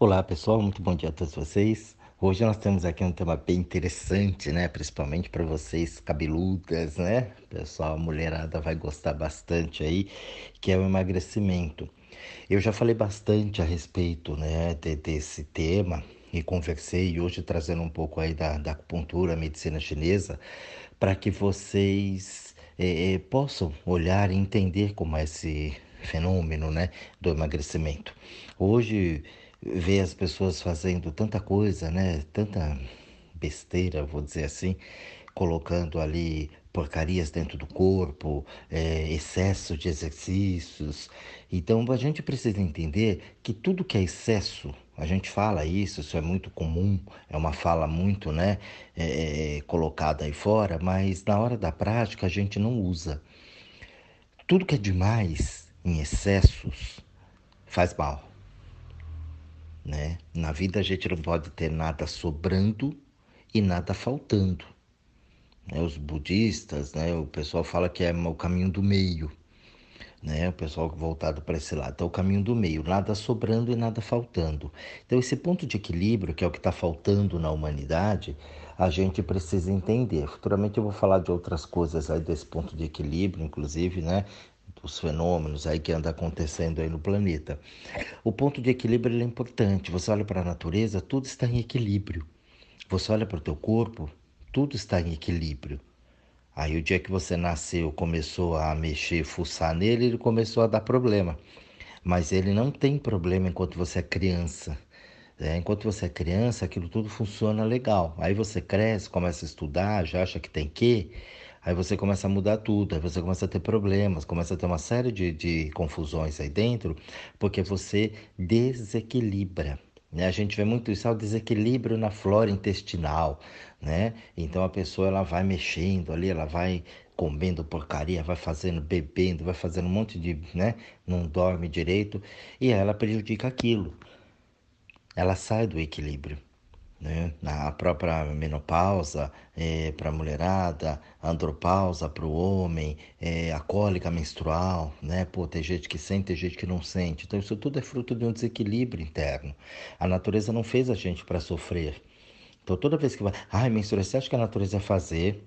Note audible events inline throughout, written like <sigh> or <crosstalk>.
Olá pessoal, muito bom dia a todos vocês. Hoje nós temos aqui um tema bem interessante, né? Principalmente para vocês cabeludas, né? Pessoal, a mulherada vai gostar bastante aí, que é o emagrecimento. Eu já falei bastante a respeito, né, de, desse tema e conversei hoje trazendo um pouco aí da, da acupuntura, medicina chinesa, para que vocês eh, possam olhar e entender como é esse fenômeno, né, do emagrecimento. Hoje ver as pessoas fazendo tanta coisa, né? Tanta besteira, vou dizer assim, colocando ali porcarias dentro do corpo, é, excesso de exercícios. Então a gente precisa entender que tudo que é excesso, a gente fala isso, isso é muito comum, é uma fala muito né, é, colocada aí fora, mas na hora da prática a gente não usa. Tudo que é demais, em excessos, faz mal. Né? Na vida a gente não pode ter nada sobrando e nada faltando. Né? Os budistas, né? o pessoal fala que é o caminho do meio. Né? O pessoal voltado para esse lado. Então, o caminho do meio, nada sobrando e nada faltando. Então, esse ponto de equilíbrio, que é o que está faltando na humanidade, a gente precisa entender. Futuramente eu vou falar de outras coisas aí desse ponto de equilíbrio, inclusive, né? Os fenômenos aí que anda acontecendo aí no planeta. O ponto de equilíbrio é importante. Você olha para a natureza, tudo está em equilíbrio. Você olha para o teu corpo, tudo está em equilíbrio. Aí o dia que você nasceu, começou a mexer, fuçar nele, ele começou a dar problema. Mas ele não tem problema enquanto você é criança. É, enquanto você é criança, aquilo tudo funciona legal. Aí você cresce, começa a estudar, já acha que tem que, Aí você começa a mudar tudo, aí você começa a ter problemas, começa a ter uma série de, de confusões aí dentro, porque você desequilibra. Né? A gente vê muito isso, ah, o desequilíbrio na flora intestinal, né? Então a pessoa ela vai mexendo ali, ela vai comendo porcaria, vai fazendo, bebendo, vai fazendo um monte de, né? Não dorme direito e ela prejudica aquilo. Ela sai do equilíbrio né? A própria menopausa é, para a mulherada, a andropausa para o homem, é, a cólica menstrual, né? Pô, tem gente que sente, tem gente que não sente. Então isso tudo é fruto de um desequilíbrio interno. A natureza não fez a gente para sofrer. Então toda vez que vai, ai, menstruação, acha que a natureza vai fazer?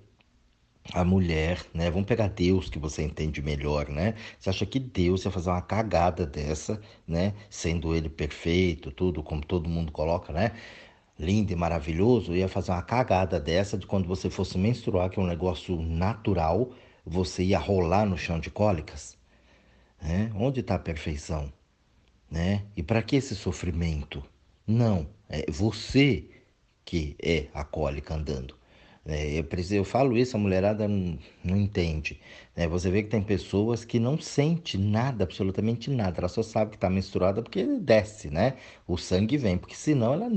a mulher, né? Vamos pegar Deus que você entende melhor, né? Você acha que Deus ia fazer uma cagada dessa, né? Sendo ele perfeito, tudo como todo mundo coloca, né? Lindo e maravilhoso, ia fazer uma cagada dessa de quando você fosse menstruar, que é um negócio natural, você ia rolar no chão de cólicas? Né? Onde está a perfeição? Né? E para que esse sofrimento? Não, é você que é a cólica andando. É, eu, eu, falo isso, a mulherada não, não entende. É, você vê que tem pessoas que não sente nada, absolutamente nada. Ela só sabe que está menstruada porque desce, né? O sangue vem, porque senão ela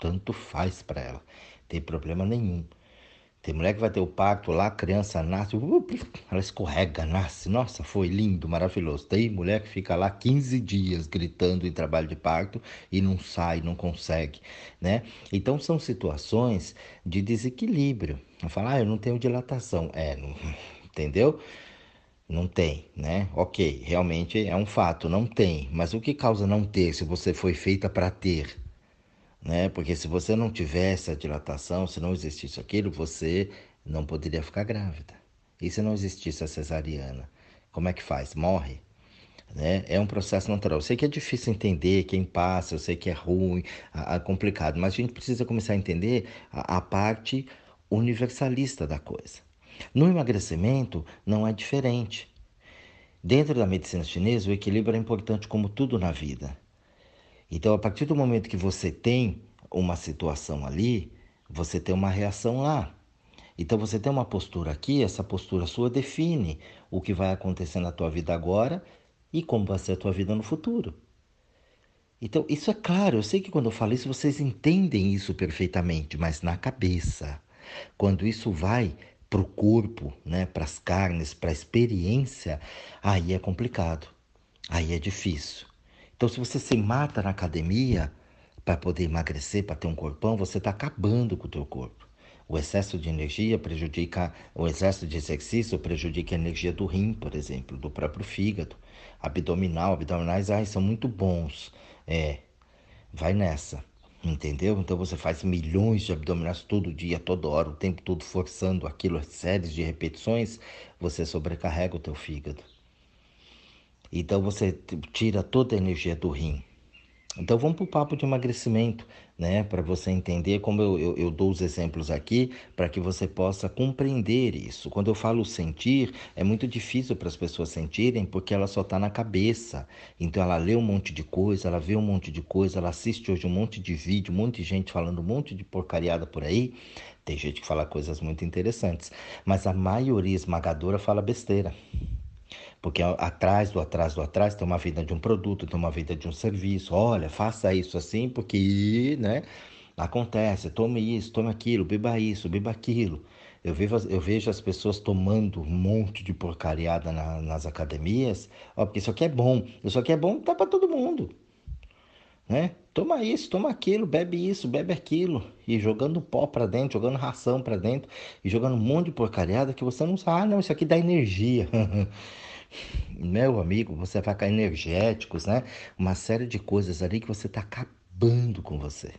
tanto faz para ela. Tem problema nenhum. Tem mulher que vai ter o parto lá, a criança nasce, ela escorrega, nasce. Nossa, foi lindo, maravilhoso. Tem mulher que fica lá 15 dias gritando em trabalho de parto e não sai, não consegue, né? Então são situações de desequilíbrio. Fala, ah, eu não tenho dilatação. É, não, <laughs> entendeu? Não tem, né? Ok, realmente é um fato, não tem. Mas o que causa não ter se você foi feita para ter? Né? Porque se você não tivesse a dilatação, se não existisse aquilo, você não poderia ficar grávida. E se não existisse a cesariana, como é que faz? Morre. Né? É um processo natural. Eu sei que é difícil entender quem passa, eu sei que é ruim, é complicado, mas a gente precisa começar a entender a, a parte universalista da coisa. No emagrecimento não é diferente. Dentro da medicina chinesa, o equilíbrio é importante como tudo na vida. Então, a partir do momento que você tem uma situação ali, você tem uma reação lá. Então, você tem uma postura aqui, essa postura sua define o que vai acontecer na tua vida agora e como vai ser a tua vida no futuro. Então, isso é claro, eu sei que quando eu falo isso, vocês entendem isso perfeitamente, mas na cabeça. Quando isso vai para o corpo, né, para as carnes, para a experiência, aí é complicado, aí é difícil. Então, se você se mata na academia para poder emagrecer, para ter um corpão, você está acabando com o teu corpo. O excesso de energia prejudica, o excesso de exercício prejudica a energia do rim, por exemplo, do próprio fígado. Abdominal, abdominais, ai, são muito bons. É, vai nessa. Entendeu? Então você faz milhões de abdominais todo dia, toda hora, o tempo todo forçando aquilo, séries de repetições, você sobrecarrega o teu fígado. Então você tira toda a energia do rim. Então vamos para o papo de emagrecimento, né? Para você entender como eu, eu, eu, dou os exemplos aqui, para que você possa compreender isso. Quando eu falo sentir, é muito difícil para as pessoas sentirem porque ela só está na cabeça. Então ela lê um monte de coisa, ela vê um monte de coisa, ela assiste hoje um monte de vídeo, um monte de gente falando um monte de porcariada por aí. Tem gente que fala coisas muito interessantes, mas a maioria esmagadora fala besteira. Porque atrás do atrás do atrás tem uma vida de um produto, tem uma vida de um serviço. Olha, faça isso assim, porque, né? Acontece, tome isso, tome aquilo, beba isso, beba aquilo. Eu vejo, eu vejo as pessoas tomando um monte de porcariada na, nas academias, ó, porque isso aqui é bom. Isso aqui é bom, tá para todo mundo. Né? Toma isso, toma aquilo, bebe isso, bebe aquilo. E jogando pó para dentro, jogando ração para dentro, e jogando um monte de porcariada que você não sabe. Ah, não, isso aqui dá energia. <laughs> meu amigo, você vai ficar energéticos, né? Uma série de coisas ali que você está acabando com você.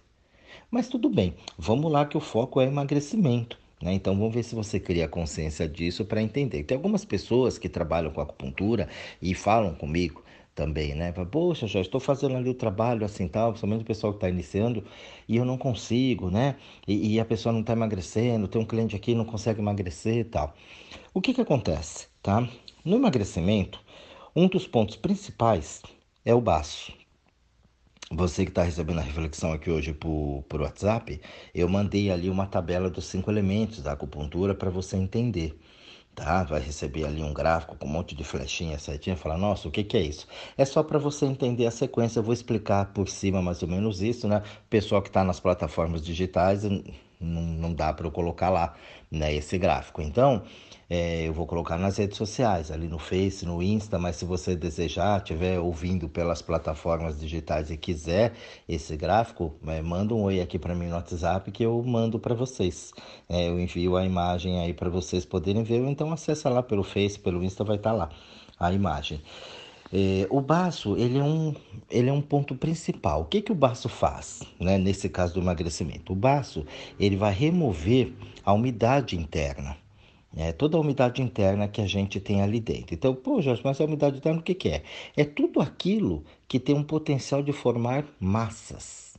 Mas tudo bem, vamos lá que o foco é emagrecimento. Né? Então vamos ver se você cria consciência disso para entender. Tem algumas pessoas que trabalham com acupuntura e falam comigo também, né? Poxa, já estou fazendo ali o trabalho assim tal, principalmente o pessoal que está iniciando, e eu não consigo, né? E, e a pessoa não está emagrecendo, tem um cliente aqui não consegue emagrecer e tal. O que que acontece, tá? No emagrecimento, um dos pontos principais é o baço. Você que está recebendo a reflexão aqui hoje por, por WhatsApp, eu mandei ali uma tabela dos cinco elementos da acupuntura para você entender. Tá? Vai receber ali um gráfico com um monte de flechinha certinha, falar, nossa, o que, que é isso? É só para você entender a sequência, eu vou explicar por cima mais ou menos isso, né? Pessoal que está nas plataformas digitais, não, não dá para eu colocar lá né, esse gráfico. Então, é, eu vou colocar nas redes sociais, ali no Face, no Insta, mas se você desejar, estiver ouvindo pelas plataformas digitais e quiser esse gráfico, é, manda um oi aqui para mim no WhatsApp que eu mando para vocês. É, eu envio a imagem aí para vocês poderem ver, ou então acessa lá pelo Face, pelo Insta, vai estar tá lá a imagem. É, o baço ele é, um, ele é um ponto principal. O que, que o baço faz, né, nesse caso do emagrecimento? O baço ele vai remover a umidade interna. É toda a umidade interna que a gente tem ali dentro. Então, pô, Jorge, mas a umidade interna o que, que é? É tudo aquilo que tem um potencial de formar massas.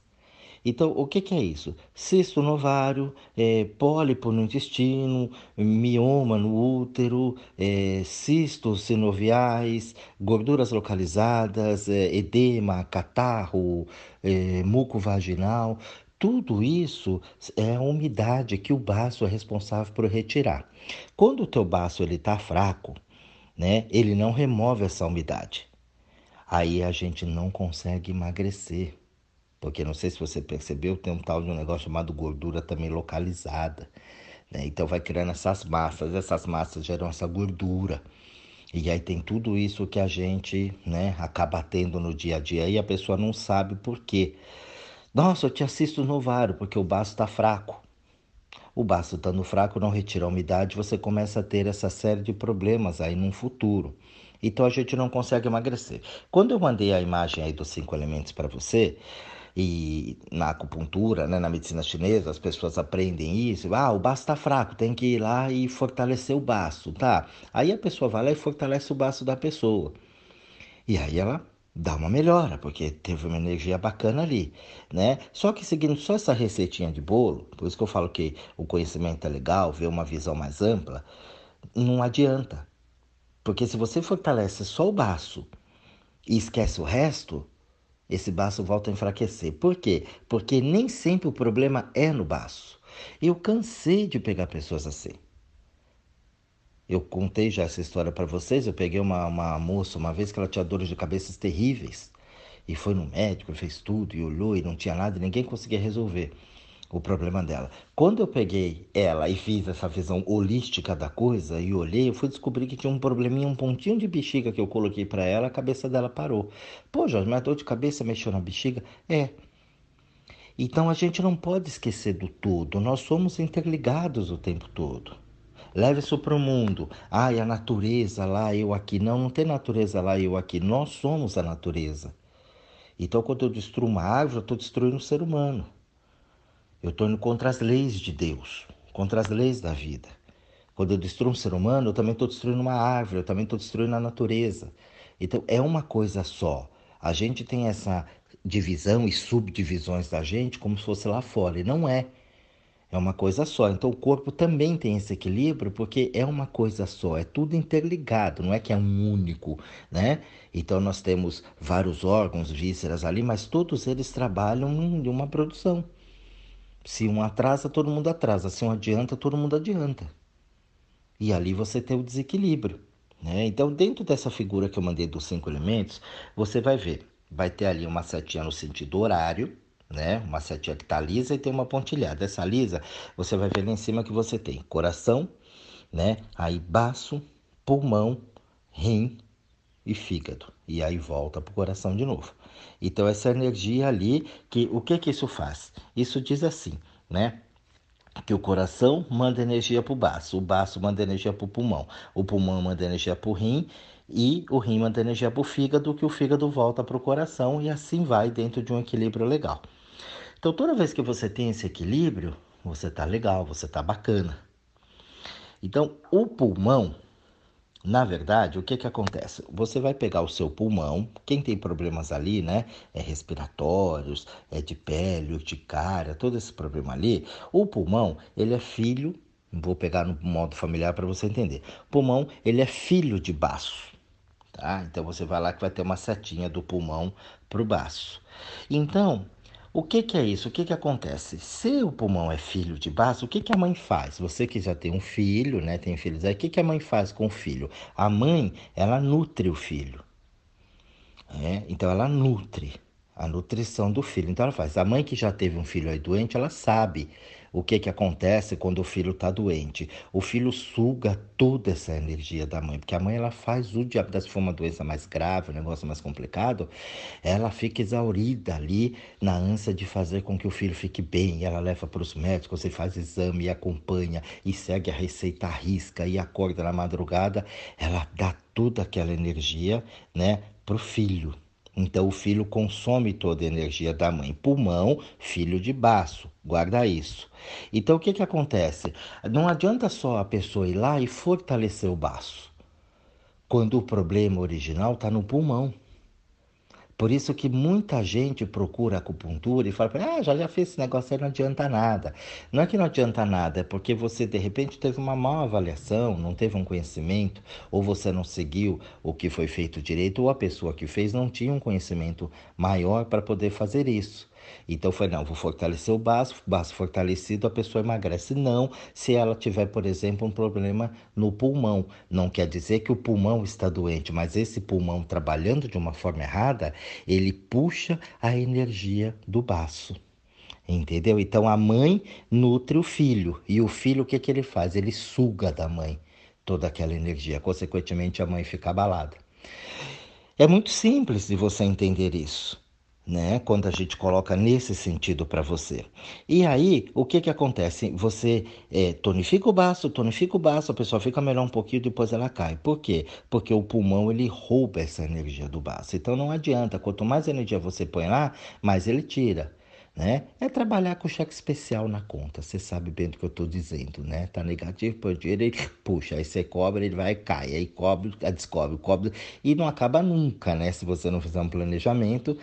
Então, o que, que é isso? Cisto no ovário, é, pólipo no intestino, mioma no útero, é, cistos sinoviais, gorduras localizadas, é, edema, catarro, é, muco vaginal. Tudo isso é a umidade que o baço é responsável por retirar. Quando o teu baço ele está fraco, né, ele não remove essa umidade. Aí a gente não consegue emagrecer. Porque não sei se você percebeu, tem um tal de um negócio chamado gordura também localizada. Né? Então vai criando essas massas, essas massas geram essa gordura. E aí tem tudo isso que a gente né, acaba tendo no dia a dia e a pessoa não sabe por quê. Nossa, eu te assisto no ovário porque o baço está fraco. O baço estando fraco não retira a umidade, você começa a ter essa série de problemas aí no futuro. Então a gente não consegue emagrecer. Quando eu mandei a imagem aí dos cinco elementos para você, e na acupuntura, né, na medicina chinesa, as pessoas aprendem isso. Ah, o baço está fraco, tem que ir lá e fortalecer o baço, tá? Aí a pessoa vai lá e fortalece o baço da pessoa. E aí ela dá uma melhora, porque teve uma energia bacana ali, né? Só que seguindo só essa receitinha de bolo, por isso que eu falo que o conhecimento é legal, ver uma visão mais ampla, não adianta. Porque se você fortalece só o baço e esquece o resto, esse baço volta a enfraquecer. Por quê? Porque nem sempre o problema é no baço. Eu cansei de pegar pessoas assim. Eu contei já essa história para vocês. Eu peguei uma, uma moça uma vez que ela tinha dores de cabeça terríveis. E foi no médico, fez tudo e olhou e não tinha nada, e ninguém conseguia resolver o problema dela. Quando eu peguei ela e fiz essa visão holística da coisa e olhei, eu fui descobrir que tinha um probleminha, um pontinho de bexiga que eu coloquei para ela, a cabeça dela parou. Pô, Jorge, mas dor de cabeça mexeu na bexiga? É. Então a gente não pode esquecer do todo, nós somos interligados o tempo todo. Leve isso para o mundo. Ai, a natureza lá, eu aqui. Não, não tem natureza lá, eu aqui. Nós somos a natureza. Então, quando eu destruo uma árvore, eu estou destruindo o ser humano. Eu estou indo contra as leis de Deus, contra as leis da vida. Quando eu destruo um ser humano, eu também estou destruindo uma árvore, eu também estou destruindo a natureza. Então, é uma coisa só. A gente tem essa divisão e subdivisões da gente como se fosse lá fora, e não é. É uma coisa só. Então o corpo também tem esse equilíbrio porque é uma coisa só, é tudo interligado, não é que é um único, né? Então nós temos vários órgãos, vísceras ali, mas todos eles trabalham em uma produção. Se um atrasa, todo mundo atrasa. Se um adianta, todo mundo adianta. E ali você tem o desequilíbrio. Né? Então, dentro dessa figura que eu mandei dos cinco elementos, você vai ver, vai ter ali uma setinha no sentido horário, né? Uma setinha que está lisa e tem uma pontilhada. Essa lisa, você vai ver lá em cima que você tem coração, né? Aí baço, pulmão, rim e fígado. E aí volta para o coração de novo. Então essa energia ali, que o que que isso faz? Isso diz assim, né? que o coração manda energia para o baço, o baço manda energia para o pulmão, o pulmão manda energia para o rim e o rim manda energia para o fígado, que o fígado volta para o coração e assim vai dentro de um equilíbrio legal. Então, toda vez que você tem esse equilíbrio, você tá legal, você tá bacana. Então, o pulmão, na verdade, o que que acontece? Você vai pegar o seu pulmão, quem tem problemas ali, né? É respiratórios, é de pele, urticária, todo esse problema ali. O pulmão, ele é filho, vou pegar no modo familiar para você entender. Pulmão, ele é filho de baço. Tá? Então você vai lá que vai ter uma setinha do pulmão pro baço. Então, o que, que é isso? O que, que acontece? Se o pulmão é filho de baço, o que, que a mãe faz? Você que já tem um filho, né? Tem filhos aí, o que, que a mãe faz com o filho? A mãe, ela nutre o filho. É? Então ela nutre a nutrição do filho. Então ela faz. A mãe que já teve um filho aí doente, ela sabe o que, que acontece quando o filho está doente. O filho suga toda essa energia da mãe, porque a mãe ela faz o diabo se for uma doença mais grave, um negócio mais complicado, ela fica exaurida ali na ânsia de fazer com que o filho fique bem. Ela leva para os médicos, você faz exame e acompanha e segue a receita à risca e acorda na madrugada. Ela dá toda aquela energia, né, pro filho. Então o filho consome toda a energia da mãe. Pulmão, filho de baço. Guarda isso. Então o que, que acontece? Não adianta só a pessoa ir lá e fortalecer o baço. Quando o problema original está no pulmão. Por isso que muita gente procura acupuntura e fala, ah, já, já fiz esse negócio aí, não adianta nada. Não é que não adianta nada, é porque você de repente teve uma má avaliação, não teve um conhecimento, ou você não seguiu o que foi feito direito, ou a pessoa que fez não tinha um conhecimento maior para poder fazer isso. Então foi, não, vou fortalecer o baço, baço fortalecido, a pessoa emagrece. Não, se ela tiver, por exemplo, um problema no pulmão. Não quer dizer que o pulmão está doente, mas esse pulmão trabalhando de uma forma errada, ele puxa a energia do baço. Entendeu? Então a mãe nutre o filho e o filho o que, que ele faz? Ele suga da mãe toda aquela energia. Consequentemente, a mãe fica abalada. É muito simples de você entender isso né? Quando a gente coloca nesse sentido para você. E aí, o que que acontece? Você é, tonifica o baço, tonifica o baço, a pessoa fica melhor um pouquinho, depois ela cai. Por quê? Porque o pulmão ele rouba essa energia do baço. Então não adianta, quanto mais energia você põe lá, mais ele tira. Né? É trabalhar com cheque especial na conta. Você sabe bem do que eu estou dizendo, né? Tá negativo, põe dinheiro, ele puxa, aí você cobra, ele vai cai, aí cobre, descobre, cobre, e não acaba nunca, né? Se você não fizer um planejamento,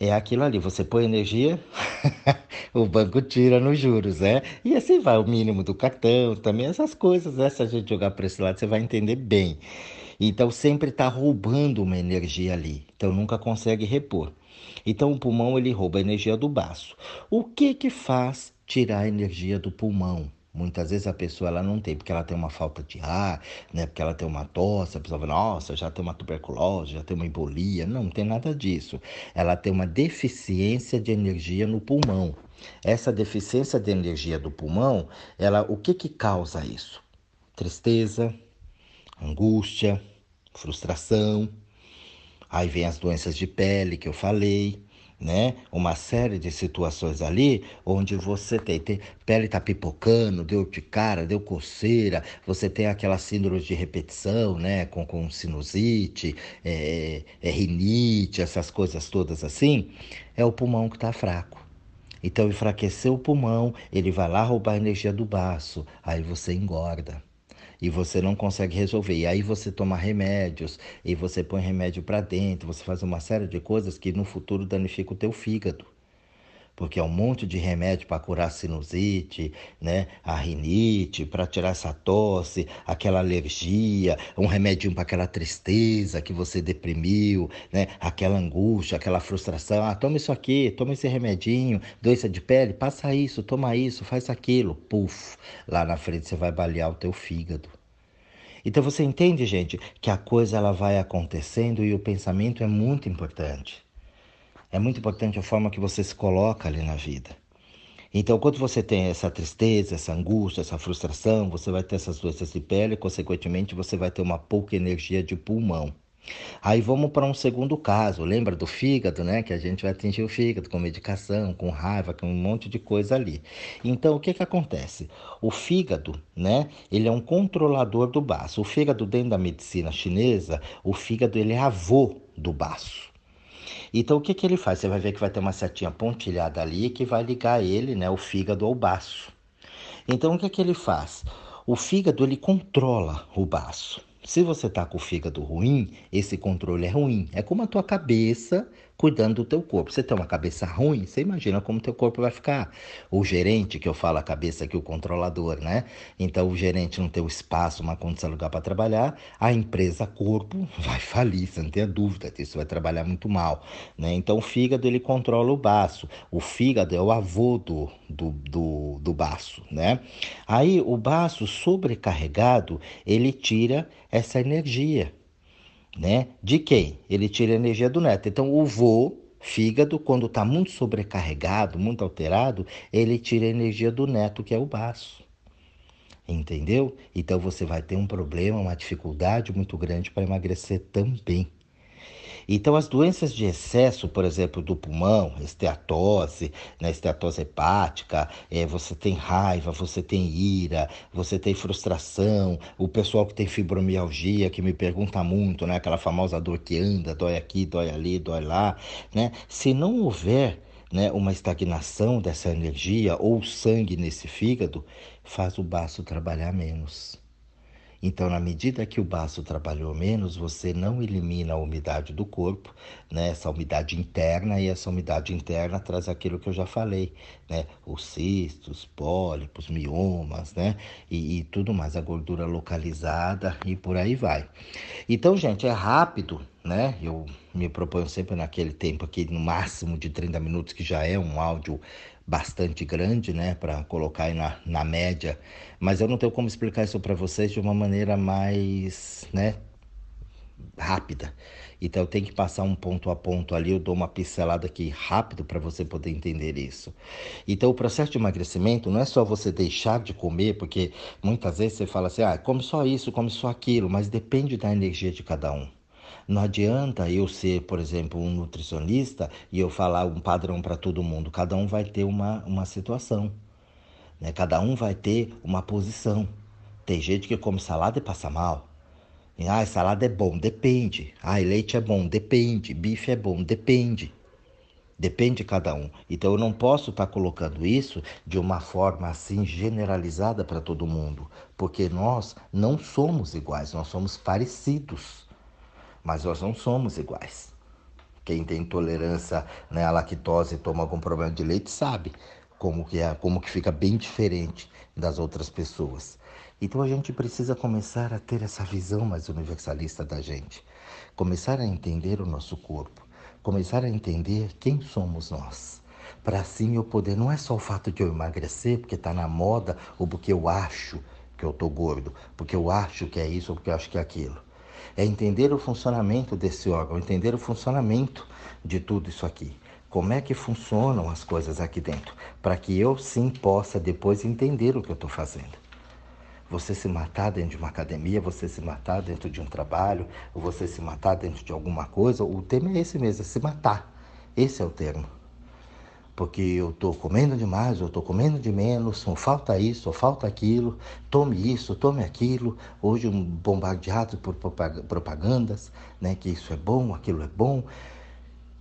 é aquilo ali, você põe energia, <laughs> o banco tira nos juros, né? E assim vai, o mínimo do cartão, também essas coisas, né? Se a gente jogar para esse lado, você vai entender bem. Então sempre está roubando uma energia ali, então nunca consegue repor. Então o pulmão ele rouba a energia do baço. O que que faz tirar a energia do pulmão? Muitas vezes a pessoa ela não tem, porque ela tem uma falta de ar, né? porque ela tem uma tosse, a pessoa fala, nossa, já tem uma tuberculose, já tem uma embolia. Não, não tem nada disso. Ela tem uma deficiência de energia no pulmão. Essa deficiência de energia do pulmão, ela, o que que causa isso? Tristeza, angústia, frustração. Aí vem as doenças de pele que eu falei, né? Uma série de situações ali onde você tem, tem pele tá pipocando, deu de cara, deu coceira, você tem aquela síndrome de repetição, né? Com, com sinusite, é, é rinite, essas coisas todas assim, é o pulmão que está fraco. Então, enfraqueceu o pulmão, ele vai lá roubar a energia do baço, aí você engorda e você não consegue resolver. E aí você toma remédios, e você põe remédio para dentro, você faz uma série de coisas que no futuro danifica o teu fígado. Porque é um monte de remédio para curar sinusite, né? a rinite, para tirar essa tosse, aquela alergia, um remedinho para aquela tristeza que você deprimiu, né? aquela angústia, aquela frustração. Ah, toma isso aqui, toma esse remedinho, doença de pele, passa isso, toma isso, faz aquilo. Puf, lá na frente você vai balear o teu fígado. Então você entende, gente, que a coisa ela vai acontecendo e o pensamento é muito importante. É muito importante a forma que você se coloca ali na vida. Então, quando você tem essa tristeza, essa angústia, essa frustração, você vai ter essas doenças de pele, e, consequentemente, você vai ter uma pouca energia de pulmão. Aí vamos para um segundo caso. Lembra do fígado, né? Que a gente vai atingir o fígado com medicação, com raiva, com um monte de coisa ali. Então, o que que acontece? O fígado, né? Ele é um controlador do baço. O fígado dentro da medicina chinesa, o fígado ele é avô do baço. Então, o que que ele faz? Você vai ver que vai ter uma setinha pontilhada ali que vai ligar ele, né? O fígado ao baço. Então, o que que ele faz? O fígado ele controla o baço. Se você está com o fígado ruim, esse controle é ruim. É como a tua cabeça cuidando do teu corpo. Você tem uma cabeça ruim, você imagina como teu corpo vai ficar. O gerente, que eu falo a cabeça aqui, o controlador, né? Então o gerente não tem o espaço, uma condição, lugar para trabalhar, a empresa corpo <laughs> vai falir, você não tem dúvida disso, vai trabalhar muito mal, né? Então o fígado, ele controla o baço. O fígado é o avô do, do, do, do baço, né? Aí o baço sobrecarregado, ele tira essa energia né? De quem? Ele tira a energia do neto. Então, o vô, fígado, quando está muito sobrecarregado, muito alterado, ele tira a energia do neto, que é o baço. Entendeu? Então você vai ter um problema, uma dificuldade muito grande para emagrecer também. Então, as doenças de excesso, por exemplo, do pulmão, esteatose, né, esteatose hepática, é, você tem raiva, você tem ira, você tem frustração, o pessoal que tem fibromialgia, que me pergunta muito, né, aquela famosa dor que anda, dói aqui, dói ali, dói lá, né? Se não houver né, uma estagnação dessa energia ou sangue nesse fígado, faz o baço trabalhar menos. Então, na medida que o baço trabalhou menos, você não elimina a umidade do corpo, né? essa umidade interna, e essa umidade interna traz aquilo que eu já falei, né? os cistos, pólipos, miomas, né? E, e tudo mais, a gordura localizada e por aí vai. Então, gente, é rápido, né? Eu me proponho sempre naquele tempo aqui, no máximo de 30 minutos, que já é um áudio bastante grande, né, para colocar aí na, na média, mas eu não tenho como explicar isso para vocês de uma maneira mais, né, rápida. Então eu tenho que passar um ponto a ponto ali, eu dou uma pincelada aqui rápido para você poder entender isso. Então o processo de emagrecimento não é só você deixar de comer, porque muitas vezes você fala assim: "Ah, come só isso, come só aquilo", mas depende da energia de cada um. Não adianta eu ser, por exemplo, um nutricionista e eu falar um padrão para todo mundo. Cada um vai ter uma, uma situação. Né? Cada um vai ter uma posição. Tem gente que come salada e passa mal. Ah, salada é bom, depende. Ah, leite é bom, depende. Bife é bom, depende. Depende de cada um. Então eu não posso estar tá colocando isso de uma forma assim generalizada para todo mundo, porque nós não somos iguais, nós somos parecidos mas nós não somos iguais. Quem tem intolerância né, à lactose e toma algum problema de leite sabe como que é, como que fica bem diferente das outras pessoas. Então a gente precisa começar a ter essa visão mais universalista da gente, começar a entender o nosso corpo, começar a entender quem somos nós. Para assim eu poder, não é só o fato de eu emagrecer, porque está na moda, ou porque eu acho que eu estou gordo, porque eu acho que é isso ou porque eu acho que é aquilo é entender o funcionamento desse órgão, entender o funcionamento de tudo isso aqui. Como é que funcionam as coisas aqui dentro, para que eu sim possa depois entender o que eu estou fazendo. Você se matar dentro de uma academia, você se matar dentro de um trabalho, ou você se matar dentro de alguma coisa, o tema é esse mesmo, é se matar. Esse é o termo. Porque eu estou comendo demais, eu estou comendo de menos, ou falta isso, ou falta aquilo, tome isso, tome aquilo. Hoje um bombardeado por propagandas, né, que isso é bom, aquilo é bom.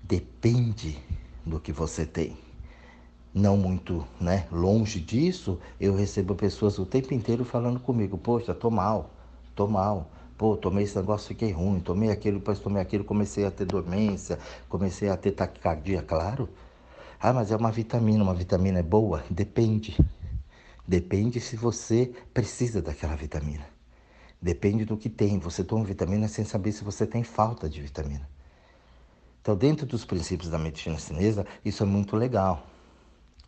Depende do que você tem não muito né, longe disso, eu recebo pessoas o tempo inteiro falando comigo, poxa, tô mal, tô mal, pô, tomei esse negócio, fiquei ruim, tomei aquilo, depois tomei aquilo, comecei a ter dormência, comecei a ter taquicardia, claro. Ah, mas é uma vitamina, uma vitamina é boa? Depende. Depende se você precisa daquela vitamina. Depende do que tem. Você toma vitamina sem saber se você tem falta de vitamina. Então, dentro dos princípios da medicina chinesa, isso é muito legal.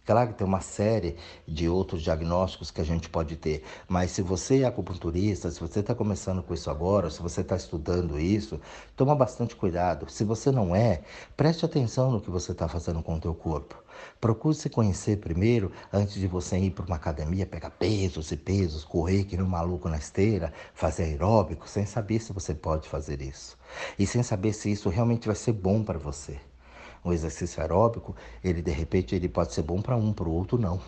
Claro que tem uma série de outros diagnósticos que a gente pode ter, mas se você é acupunturista, se você está começando com isso agora, se você está estudando isso, toma bastante cuidado. Se você não é, preste atenção no que você está fazendo com o teu corpo. Procure se conhecer primeiro antes de você ir para uma academia, pegar pesos e pesos, correr que nem um maluco na esteira, fazer aeróbico, sem saber se você pode fazer isso. E sem saber se isso realmente vai ser bom para você um exercício aeróbico, ele de repente ele pode ser bom para um, para o outro não.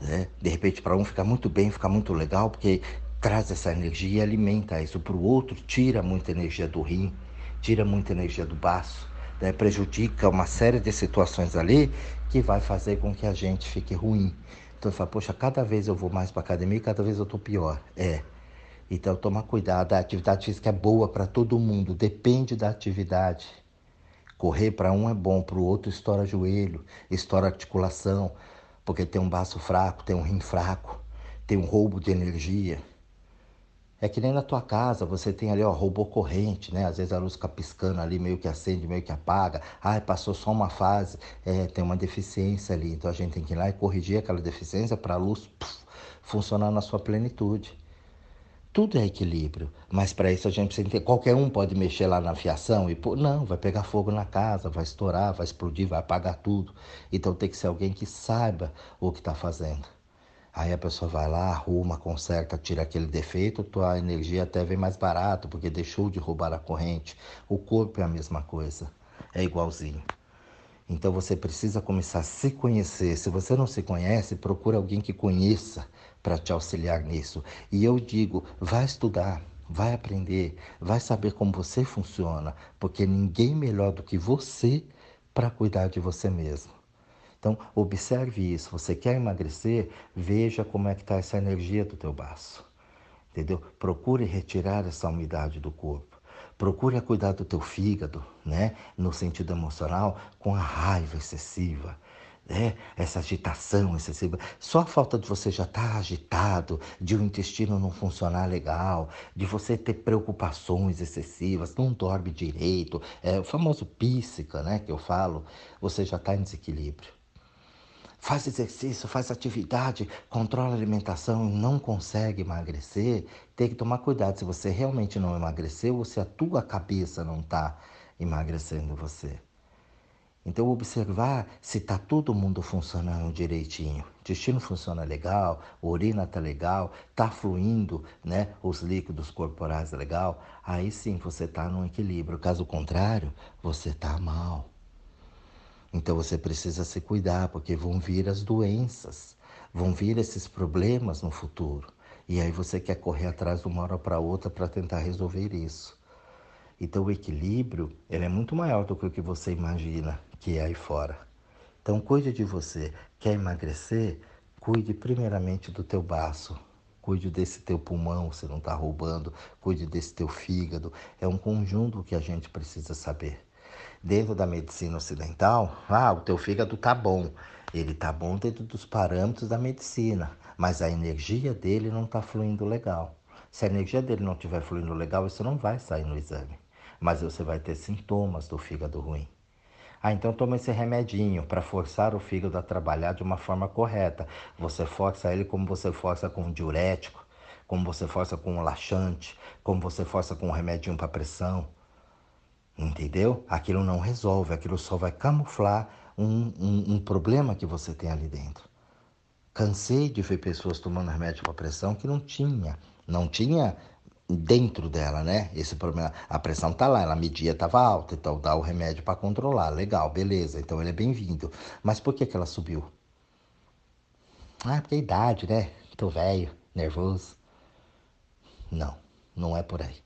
Né? De repente para um fica muito bem, fica muito legal, porque traz essa energia e alimenta isso. Para o outro tira muita energia do rim, tira muita energia do baço, né? prejudica uma série de situações ali que vai fazer com que a gente fique ruim. Então você fala, poxa, cada vez eu vou mais para academia, cada vez eu estou pior. É. Então toma cuidado, a atividade física é boa para todo mundo, depende da atividade. Correr para um é bom, para o outro estoura joelho, estoura articulação, porque tem um baço fraco, tem um rim fraco, tem um roubo de energia. É que nem na tua casa, você tem ali, ó, robô corrente, né? Às vezes a luz fica piscando ali, meio que acende, meio que apaga. Ah, passou só uma fase, é, tem uma deficiência ali. Então a gente tem que ir lá e corrigir aquela deficiência para a luz funcionar na sua plenitude. Tudo é equilíbrio, mas para isso a gente precisa entender. Qualquer um pode mexer lá na fiação e pô, não, vai pegar fogo na casa, vai estourar, vai explodir, vai apagar tudo. Então tem que ser alguém que saiba o que está fazendo. Aí a pessoa vai lá, arruma, conserta, tira aquele defeito, tua energia até vem mais barato, porque deixou de roubar a corrente. O corpo é a mesma coisa, é igualzinho. Então você precisa começar a se conhecer. Se você não se conhece, procure alguém que conheça para te auxiliar nisso. E eu digo, vai estudar, vai aprender, vai saber como você funciona, porque ninguém melhor do que você para cuidar de você mesmo. Então, observe isso. Você quer emagrecer? Veja como é que está essa energia do teu baço. Entendeu? Procure retirar essa umidade do corpo. Procure cuidar do teu fígado, né? No sentido emocional, com a raiva excessiva, né? essa agitação excessiva, só a falta de você já estar tá agitado, de o intestino não funcionar legal, de você ter preocupações excessivas, não dorme direito, é o famoso píssica, né, que eu falo, você já está em desequilíbrio. Faz exercício, faz atividade, controla a alimentação e não consegue emagrecer, tem que tomar cuidado se você realmente não emagreceu ou se a tua cabeça não está emagrecendo você. Então, observar se está todo mundo funcionando direitinho. O intestino funciona legal, a urina está legal, está fluindo né, os líquidos corporais legal. Aí sim você está no equilíbrio. Caso contrário, você está mal. Então você precisa se cuidar, porque vão vir as doenças, vão vir esses problemas no futuro. E aí você quer correr atrás de uma hora para outra para tentar resolver isso. Então o equilíbrio ele é muito maior do que o que você imagina que é aí fora. Então cuide de você. Quer emagrecer? Cuide primeiramente do teu baço. Cuide desse teu pulmão, você não está roubando. Cuide desse teu fígado. É um conjunto que a gente precisa saber. Dentro da medicina ocidental, ah, o teu fígado tá bom. Ele tá bom dentro dos parâmetros da medicina, mas a energia dele não está fluindo legal. Se a energia dele não estiver fluindo legal, isso não vai sair no exame. Mas você vai ter sintomas do fígado ruim. Ah, então toma esse remedinho para forçar o fígado a trabalhar de uma forma correta. Você força ele como você força com um diurético, como você força com um laxante, como você força com um remedinho para pressão. Entendeu? Aquilo não resolve, aquilo só vai camuflar um, um, um problema que você tem ali dentro. Cansei de ver pessoas tomando remédio para pressão que não tinha, não tinha dentro dela, né? Esse problema, a pressão tá lá, ela media estava alta, então dá o remédio para controlar, legal, beleza, então ele é bem-vindo. Mas por que que ela subiu? Ah, porque a idade, né? Tô velho, nervoso. Não, não é por aí.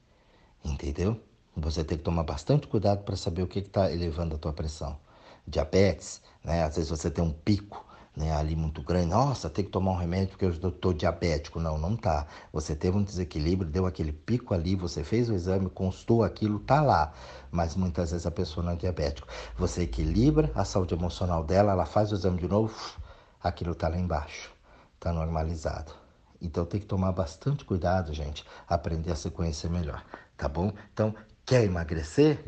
Entendeu? Você tem que tomar bastante cuidado para saber o que está elevando a tua pressão. Diabetes, né? Às vezes você tem um pico né, ali muito grande. Nossa, tem que tomar um remédio porque eu estou diabético. Não, não tá. Você teve um desequilíbrio, deu aquele pico ali, você fez o exame, constou aquilo, tá lá. Mas muitas vezes a pessoa não é diabética. Você equilibra a saúde emocional dela, ela faz o exame de novo, aquilo tá lá embaixo, tá normalizado. Então tem que tomar bastante cuidado, gente, aprender a se conhecer melhor, tá bom? Então, quer emagrecer?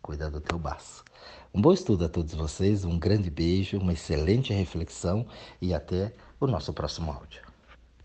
Cuida do teu baço. Um bom estudo a todos vocês, um grande beijo, uma excelente reflexão e até o nosso próximo áudio.